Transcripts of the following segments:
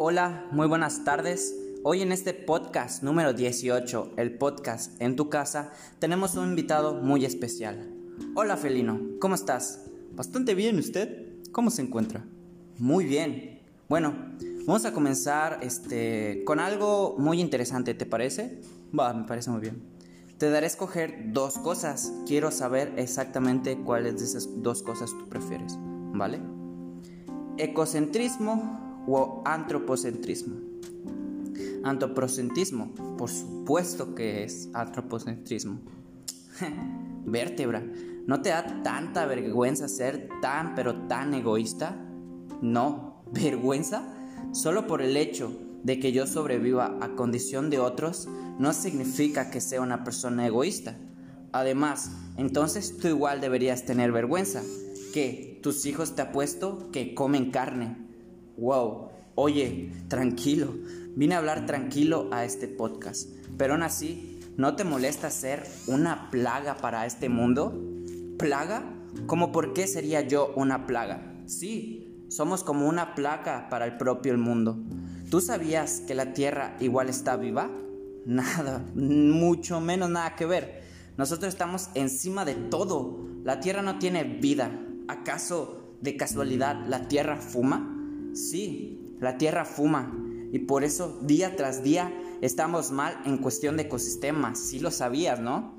hola, muy buenas tardes. Hoy en este podcast número 18, el podcast en tu casa, tenemos un invitado muy especial. Hola Felino, ¿cómo estás? Bastante bien, ¿usted? ¿Cómo se encuentra? Muy bien. Bueno, vamos a comenzar este, con algo muy interesante, ¿te parece? Va, me parece muy bien. Te daré a escoger dos cosas. Quiero saber exactamente cuáles de esas dos cosas tú prefieres, ¿vale? Ecocentrismo o antropocentrismo. Antropocentrismo, por supuesto que es antropocentrismo. Vértebra, ¿no te da tanta vergüenza ser tan pero tan egoísta? No, vergüenza solo por el hecho de que yo sobreviva a condición de otros no significa que sea una persona egoísta. Además, entonces tú igual deberías tener vergüenza, que tus hijos te apuesto que comen carne. Wow, oye, tranquilo, vine a hablar tranquilo a este podcast, pero aún así, ¿no te molesta ser una plaga para este mundo? ¿Plaga? ¿Cómo por qué sería yo una plaga? Sí, somos como una plaga para el propio mundo. ¿Tú sabías que la Tierra igual está viva? Nada, mucho menos nada que ver. Nosotros estamos encima de todo. La Tierra no tiene vida. ¿Acaso de casualidad la Tierra fuma? Sí, la Tierra fuma. Y por eso día tras día estamos mal en cuestión de ecosistemas. Sí lo sabías, ¿no?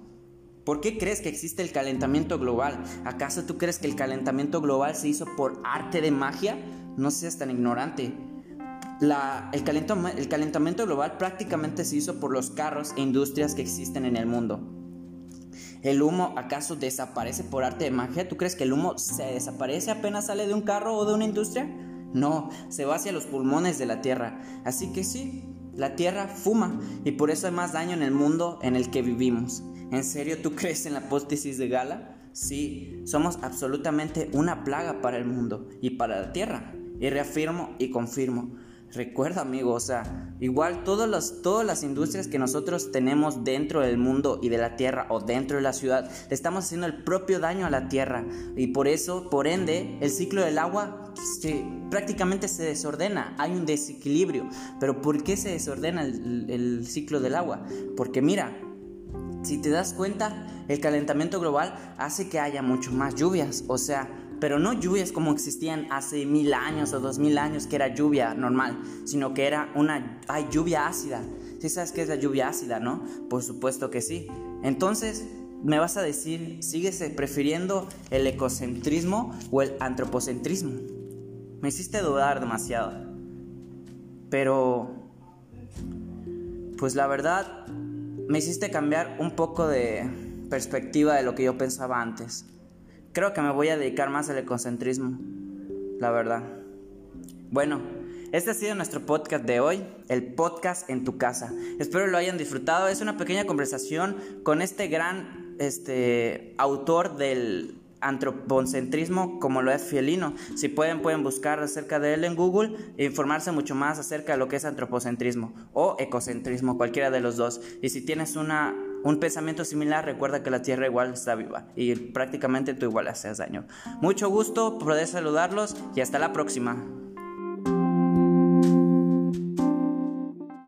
¿Por qué crees que existe el calentamiento global? ¿Acaso tú crees que el calentamiento global se hizo por arte de magia? No seas tan ignorante el, calentamiento global prácticamente se hizo por los carros e industrias que existen en el mundo. ¿El humo acaso desaparece por arte de magia? ¿Tú crees que el humo se desaparece apenas sale de un carro o de una industria? No, se va hacia los pulmones de la Tierra. Así que sí, la Tierra fuma y por eso hay más daño en el mundo en el que vivimos. ¿En serio tú crees en la hipótesis de Gala? Sí, somos absolutamente una plaga para el mundo y para la Tierra. Y reafirmo y confirmo, Recuerda, amigo, o sea, igual todas las, todas las industrias que nosotros tenemos dentro del mundo y de la tierra o dentro de la ciudad, le estamos haciendo el propio daño a la tierra. Y por eso, por ende, el ciclo del agua prácticamente se desordena, hay un desequilibrio. Pero ¿por qué se desordena el ciclo del agua? Porque mira, si te das cuenta, el calentamiento global hace que haya mucho más lluvias, o sea, pero no lluvias como existían hace mil años o dos mil años, que era lluvia normal, sino que era una hay lluvia ácida. ¿Sí sabes qué es la lluvia ácida, no? Por supuesto que sí. Entonces, me vas a decir, ¿sigues prefiriendo el ecocentrismo o el antropocentrismo? Me hiciste dudar demasiado. Pero, pues la verdad, me hiciste cambiar un poco de perspectiva de lo que yo pensaba antes. Creo que me voy a dedicar más al ecocentrismo, la verdad. Bueno, este ha sido nuestro podcast de hoy, el podcast en tu casa. Espero lo hayan disfrutado. Es una pequeña conversación con este gran este, autor del antropocentrismo como lo es Fielino. Si pueden, pueden buscar acerca de él en Google e informarse mucho más acerca de lo que es antropocentrismo o ecocentrismo, cualquiera de los dos. Y si tienes una un pensamiento similar, recuerda que la Tierra igual está viva y prácticamente tú igual haces daño. Mucho gusto, poder saludarlos y hasta la próxima.